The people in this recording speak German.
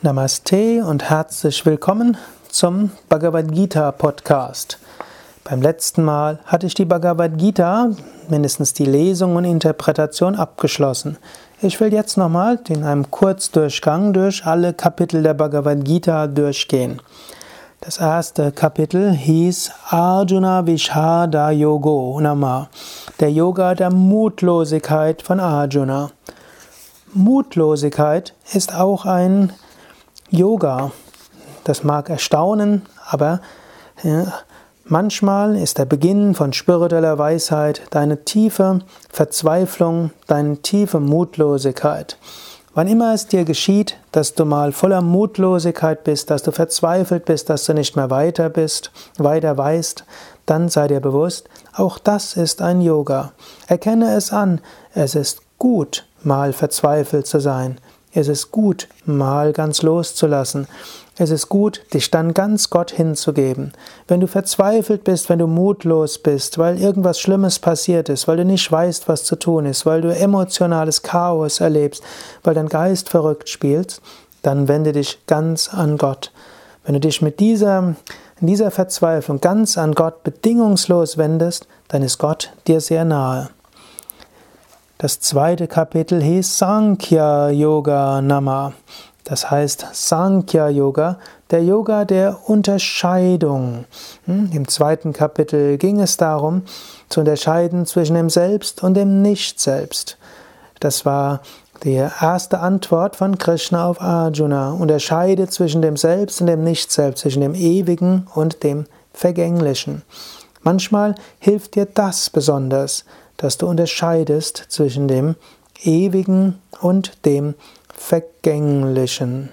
Namaste und herzlich willkommen zum Bhagavad Gita Podcast. Beim letzten Mal hatte ich die Bhagavad Gita, mindestens die Lesung und Interpretation, abgeschlossen. Ich will jetzt nochmal in einem Kurzdurchgang durch alle Kapitel der Bhagavad Gita durchgehen. Das erste Kapitel hieß Arjuna Vishada Yogo Nama, der Yoga der Mutlosigkeit von Arjuna. Mutlosigkeit ist auch ein Yoga. Das mag erstaunen, aber ja, manchmal ist der Beginn von spiritueller Weisheit deine tiefe Verzweiflung, deine tiefe Mutlosigkeit. Wann immer es dir geschieht, dass du mal voller Mutlosigkeit bist, dass du verzweifelt bist, dass du nicht mehr weiter bist, weiter weißt, dann sei dir bewusst, auch das ist ein Yoga. Erkenne es an, es ist gut, mal verzweifelt zu sein. Es ist gut, mal ganz loszulassen. Es ist gut, dich dann ganz Gott hinzugeben. Wenn du verzweifelt bist, wenn du mutlos bist, weil irgendwas Schlimmes passiert ist, weil du nicht weißt, was zu tun ist, weil du emotionales Chaos erlebst, weil dein Geist verrückt spielt, dann wende dich ganz an Gott. Wenn du dich mit dieser, in dieser Verzweiflung ganz an Gott bedingungslos wendest, dann ist Gott dir sehr nahe. Das zweite Kapitel hieß Sankhya Yoga Nama. Das heißt Sankhya Yoga, der Yoga der Unterscheidung. Hm, Im zweiten Kapitel ging es darum, zu unterscheiden zwischen dem Selbst und dem Nicht-Selbst. Das war die erste Antwort von Krishna auf Arjuna. Unterscheide zwischen dem Selbst und dem Nicht-Selbst, zwischen dem Ewigen und dem Vergänglichen. Manchmal hilft dir das besonders, dass du unterscheidest zwischen dem Ewigen und dem Vergänglichen.